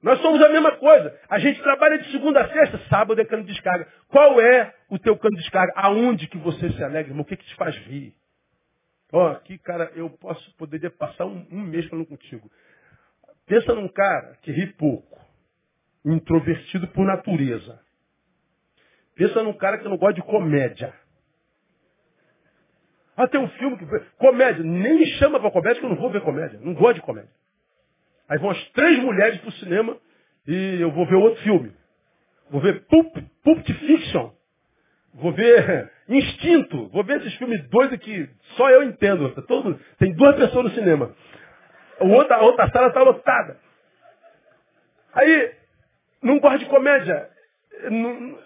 Nós somos a mesma coisa. A gente trabalha de segunda a sexta, sábado é cano de descarga. Qual é o teu cano de descarga? Aonde que você se alegra, irmão? O que, que te faz rir? Ó, oh, aqui, cara, eu posso, poderia passar um, um mês falando contigo. Pensa num cara que ri pouco, introvertido por natureza. Pensa num cara que não gosta de comédia. Ah, tem um filme que. Comédia. Nem me chama pra comédia que eu não vou ver comédia. Não gosto de comédia. Aí vão as três mulheres pro cinema e eu vou ver outro filme. Vou ver Pulp, Pulp Fiction. Vou ver *laughs* Instinto. Vou ver esses filmes doidos que só eu entendo. Tá todo, tem duas pessoas no cinema. A outra, a outra sala está lotada. Aí, não gosto de comédia. Não,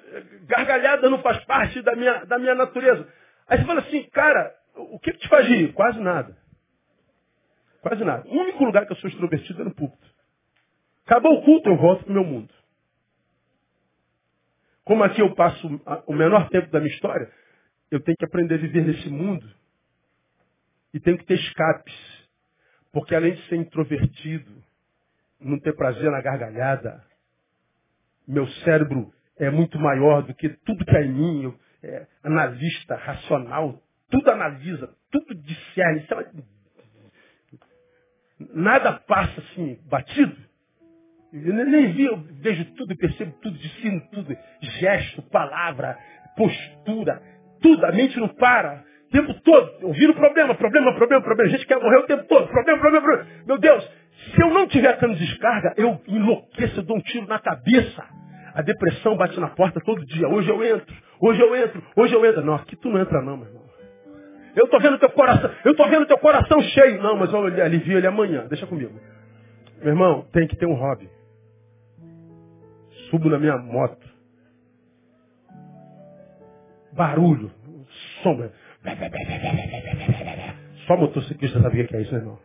gargalhada não faz parte da minha, da minha natureza. Aí você fala assim, cara, o que, que te faz rir? Quase nada. Quase nada. O único lugar que eu sou extrovertido é no púlpito. Acabou o culto, eu volto para o meu mundo. Como aqui eu passo o menor tempo da minha história, eu tenho que aprender a viver nesse mundo e tenho que ter escapes. Porque além de ser introvertido, não ter prazer na gargalhada, meu cérebro é muito maior do que tudo que há em mim. Eu, é, analista, racional, tudo analisa, tudo discerne. Nada passa assim, batido. Eu nem vi, eu vejo tudo, percebo tudo, discerno tudo, gesto, palavra, postura, tudo, a mente não para. O tempo todo, ouvindo problema, problema, problema, problema. A gente quer morrer o tempo todo, problema, problema, problema. Meu Deus, se eu não tiver cano de descarga, eu enlouqueço, eu dou um tiro na cabeça. A depressão bate na porta todo dia. Hoje eu entro, hoje eu entro, hoje eu entro. Não, aqui tu não entra não, meu irmão. Eu estou vendo teu coração, eu estou vendo teu coração cheio. Não, mas eu alivio ele amanhã. Deixa comigo. Meu irmão, tem que ter um hobby. Subo na minha moto. Barulho, sombra. Só motociclista sabe o que é isso, irmão.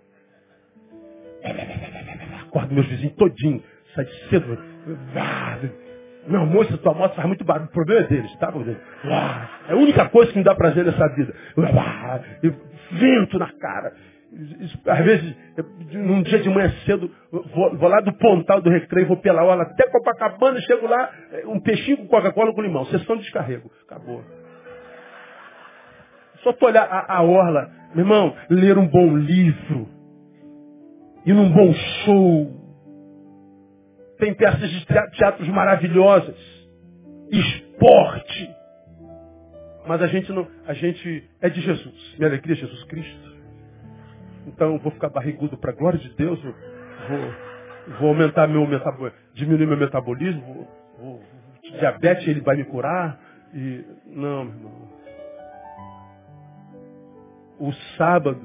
Acordo meus vizinhos todinho. Sai de cedo. Meu moço, tua moto faz muito barulho. O problema é deles, tá? É a única coisa que me dá prazer nessa vida. Vento na cara. Às vezes, num dia de manhã cedo, vou, vou lá do pontal do recreio, vou pela hora até Copacabana, chego lá, é, um peixinho com Coca-Cola com limão. Sessão de descarrego. Acabou. Só tu olhar a, a orla, meu irmão, ler um bom livro, ir num bom show, tem peças de teatros maravilhosas. Esporte. Mas a gente não, a gente é de Jesus. Minha alegria é Jesus Cristo. Então vou ficar barrigudo para a glória de Deus. Vou, vou aumentar meu metabolismo, diminuir meu metabolismo. Vou, vou, diabetes ele vai me curar. E não, meu irmão. O sábado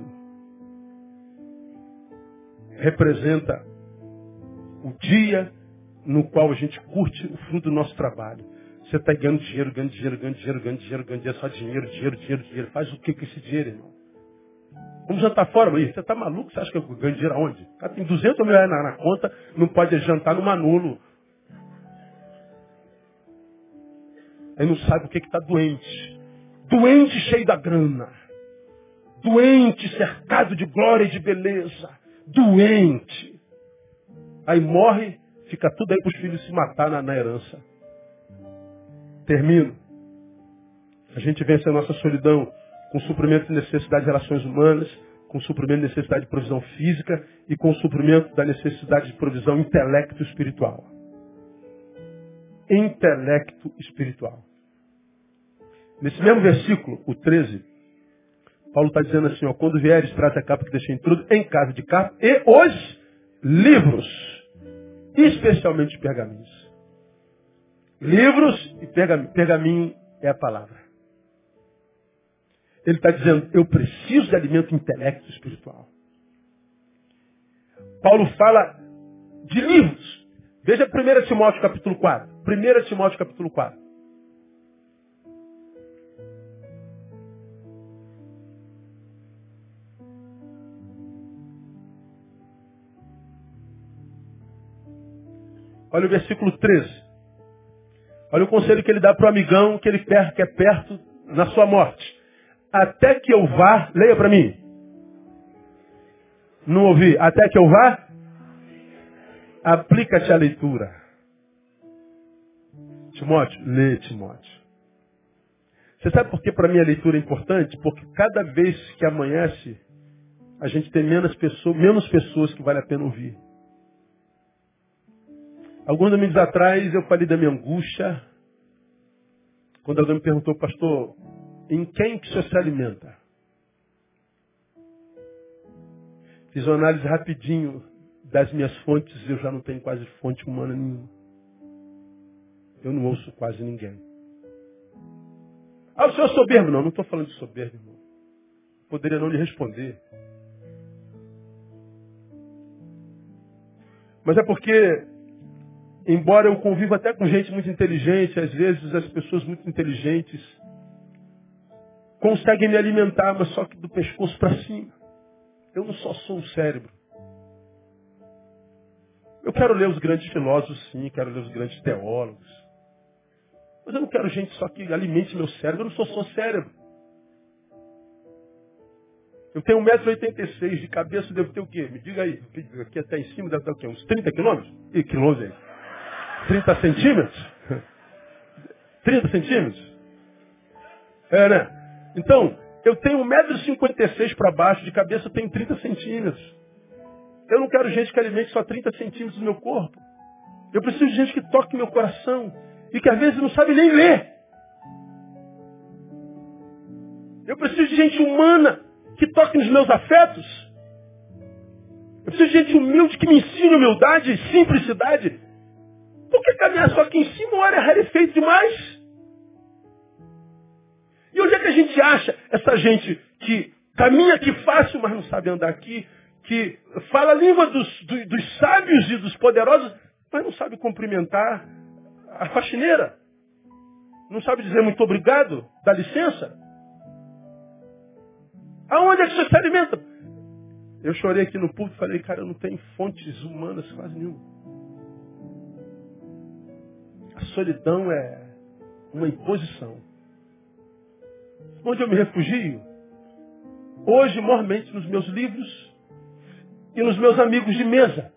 representa o dia no qual a gente curte o fruto do nosso trabalho. Você está ganhando dinheiro, ganhando dinheiro, ganhando dinheiro, ganhando dinheiro, ganhando dinheiro, só dinheiro, dinheiro, dinheiro, dinheiro. Faz o que com esse dinheiro, irmão? Vamos jantar fora, mas você está maluco? Você acha que eu ganho dinheiro aonde? O cara tem 200 mil reais na, na conta, não pode jantar no Manolo. Aí não sabe o que está doente. Doente cheio da grana. Doente cercado de glória e de beleza. Doente. Aí morre Fica tudo aí para os filhos se matar na, na herança. Termino. A gente vence a nossa solidão com suprimento de necessidade de relações humanas, com suprimento de necessidade de provisão física e com suprimento da necessidade de provisão intelecto espiritual. Intelecto espiritual. Nesse mesmo versículo, o 13, Paulo está dizendo assim, ó, quando vieres, trate a capa que deixei tudo em casa de capa e os livros especialmente pergaminhos. Livros e pergaminho. Pergaminho é a palavra. Ele está dizendo, eu preciso de alimento intelecto espiritual. Paulo fala de livros. Veja 1 Timóteo capítulo 4. 1 Timóteo capítulo 4. Olha o versículo 13. Olha o conselho que ele dá para o amigão que ele quer, que é perto na sua morte. Até que eu vá, leia para mim. Não ouvi. Até que eu vá, aplica-te a leitura. Timóteo, lê Timóteo. Você sabe por que para mim a leitura é importante? Porque cada vez que amanhece, a gente tem menos pessoas, menos pessoas que vale a pena ouvir. Alguns domingos atrás eu falei da minha angústia, quando alguém me perguntou, pastor, em quem que senhor se alimenta? Fiz uma análise rapidinho das minhas fontes, eu já não tenho quase fonte humana nenhuma. Eu não ouço quase ninguém. Ah, o senhor é soberbo? Não, não estou falando de soberbo, irmão. Poderia não lhe responder. Mas é porque embora eu conviva até com gente muito inteligente, às vezes as pessoas muito inteligentes conseguem me alimentar, mas só que do pescoço para cima. Eu não só sou o cérebro. Eu quero ler os grandes filósofos, sim, quero ler os grandes teólogos. Mas eu não quero gente só que alimente meu cérebro, eu não sou só cérebro. Eu tenho 1,86m de cabeça, devo ter o quê? Me diga aí. Aqui até em cima deve ter o quê? Uns 30 quilômetros? Ih, quilômetros aí. 30 centímetros? *laughs* 30 centímetros? É, né? Então, eu tenho 1,56m para baixo, de cabeça eu tenho 30 centímetros. Eu não quero gente que alimente só 30 centímetros do meu corpo. Eu preciso de gente que toque meu coração e que às vezes não sabe nem ler. Eu preciso de gente humana que toque nos meus afetos. Eu preciso de gente humilde que me ensine humildade, simplicidade. Por que caminhar só aqui em cima, hora é rarefeito demais? E onde é que a gente acha essa gente que caminha aqui fácil, mas não sabe andar aqui, que fala a língua dos, dos, dos sábios e dos poderosos, mas não sabe cumprimentar a faxineira? Não sabe dizer muito obrigado, dá licença? Aonde é que você se alimenta? Eu chorei aqui no público e falei, cara, não tenho fontes humanas quase nenhuma. A solidão é uma imposição. Onde eu me refugio? Hoje, mormente, nos meus livros e nos meus amigos de mesa,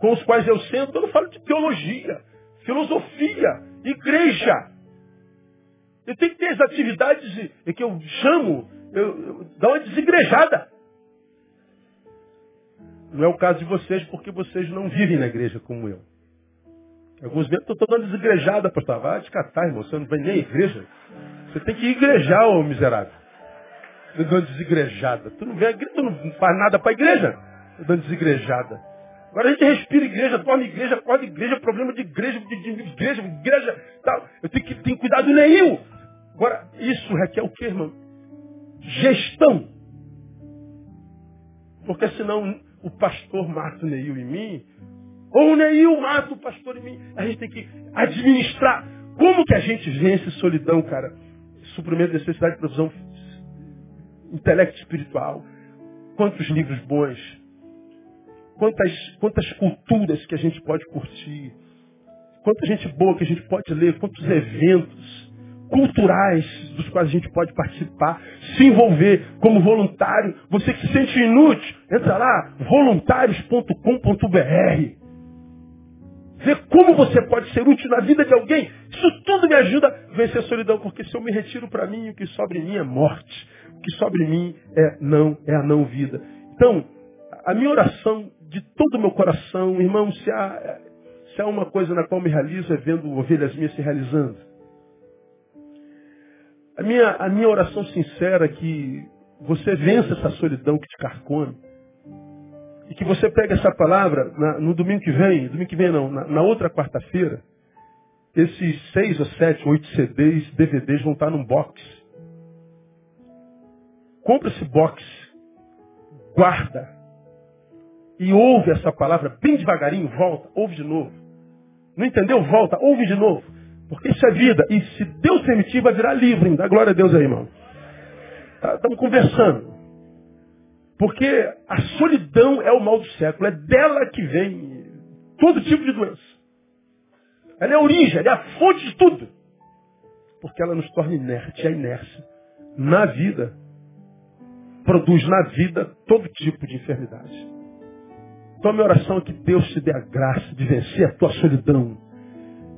com os quais eu sento, eu não falo de teologia, filosofia, igreja. Eu tenho que ter as atividades que eu chamo, eu, eu, dá uma desigrejada. Não é o caso de vocês, porque vocês não vivem na igreja como eu. Alguns meses eu estou dando desigrejada, pastor. Vai descatar, irmão. Você não vem nem à igreja. Você tem que igrejar, ô miserável. Dando desigrejada. Tu não vem tu não faz nada para a igreja. Dando desigrejada. Agora a gente respira igreja, toma igreja, acorda igreja, problema de igreja, de, de igreja, igreja, tal. Eu tenho que ter cuidado nenhum. Agora, isso requer o quê, irmão? Gestão. Porque senão o pastor mata o Neil em mim, ou o Neil mata o pastor em mim. A gente tem que administrar. Como que a gente vence solidão, cara? Suprimento de necessidade de provisão intelecto espiritual. Quantos livros bons. Quantas, quantas culturas que a gente pode curtir. Quanta gente boa que a gente pode ler. Quantos eventos culturais dos quais a gente pode participar, se envolver como voluntário. Você que se sente inútil, entra lá, voluntários.com.br. Ver como você pode ser útil na vida de alguém. Isso tudo me ajuda a vencer a solidão, porque se eu me retiro para mim, o que sobra em mim é morte. O que sobra em mim é não, é a não vida. Então, a minha oração de todo o meu coração, irmão, se há, se há uma coisa na qual me realizo é vendo ovelhas minhas se realizando. A minha, a minha oração sincera é que você vença essa solidão que te carcome e que você pegue essa palavra na, no domingo que vem, domingo que vem não, na, na outra quarta-feira, esses seis ou sete, oito CDs, DVDs vão estar num box. Compre esse box, guarda e ouve essa palavra bem devagarinho, volta, ouve de novo. Não entendeu? Volta, ouve de novo. Porque isso é vida. E se Deus permitir, vai virar livre. Dá glória a Deus aí, irmão. Estamos tá, conversando. Porque a solidão é o mal do século. É dela que vem todo tipo de doença. Ela é a origem, ela é a fonte de tudo. Porque ela nos torna inerte. A inércia na vida produz na vida todo tipo de enfermidade. Então a minha oração é que Deus te dê a graça de vencer a tua solidão.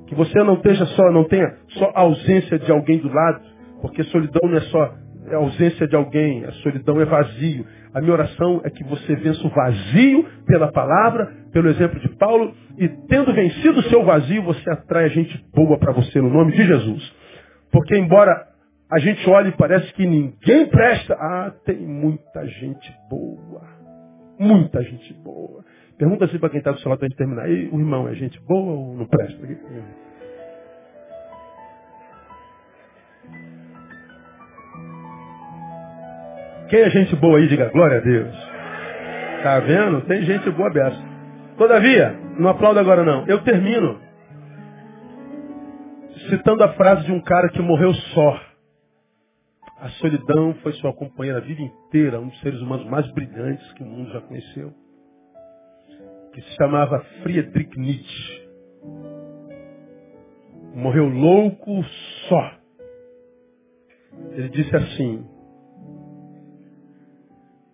Que você não esteja só, não tenha só ausência de alguém do lado, porque solidão não é só é ausência de alguém, a solidão é vazio. A minha oração é que você vença o vazio pela palavra, pelo exemplo de Paulo, e tendo vencido o seu vazio, você atrai gente boa para você no nome de Jesus. Porque embora a gente olhe e parece que ninguém presta, ah, tem muita gente boa. Muita gente boa. Pergunta assim para quem está do seu lado antes de terminar. E o irmão é gente boa ou não presta? Quem é gente boa aí, diga glória a Deus. Tá vendo? Tem gente boa dessa. Todavia, não aplaudo agora não. Eu termino citando a frase de um cara que morreu só. A solidão foi sua companheira a vida inteira, um dos seres humanos mais brilhantes que o mundo já conheceu. Que se chamava Friedrich Nietzsche. Morreu louco só. Ele disse assim,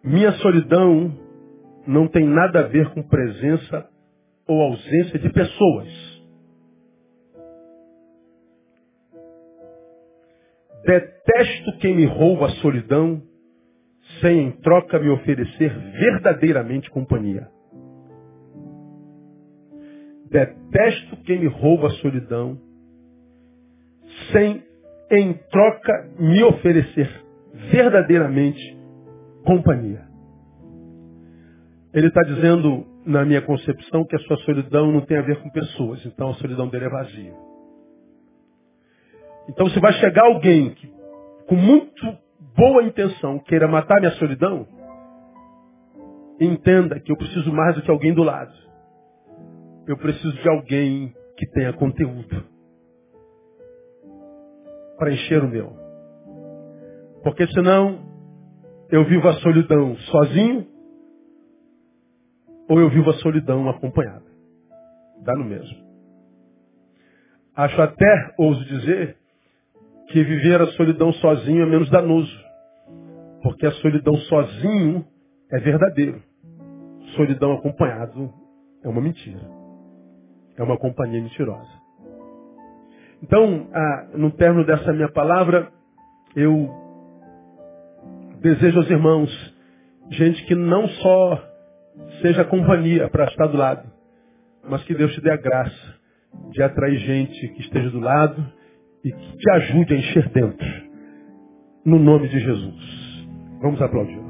minha solidão não tem nada a ver com presença ou ausência de pessoas. Detesto quem me rouba a solidão sem em troca me oferecer verdadeiramente companhia. Detesto quem me rouba a solidão sem em troca me oferecer verdadeiramente companhia. Ele está dizendo, na minha concepção, que a sua solidão não tem a ver com pessoas, então a solidão dele é vazia. Então se vai chegar alguém que, com muito boa intenção, queira matar minha solidão, entenda que eu preciso mais do que alguém do lado. Eu preciso de alguém que tenha conteúdo para encher o meu. Porque senão eu vivo a solidão sozinho ou eu vivo a solidão acompanhada. Dá no mesmo. Acho até, ouso dizer, que viver a solidão sozinho é menos danoso. Porque a solidão sozinho é verdadeiro. Solidão acompanhado é uma mentira. É uma companhia mentirosa. Então, ah, no término dessa minha palavra, eu Desejo aos irmãos, gente que não só seja companhia para estar do lado, mas que Deus te dê a graça de atrair gente que esteja do lado e que te ajude a encher dentro. No nome de Jesus. Vamos aplaudir.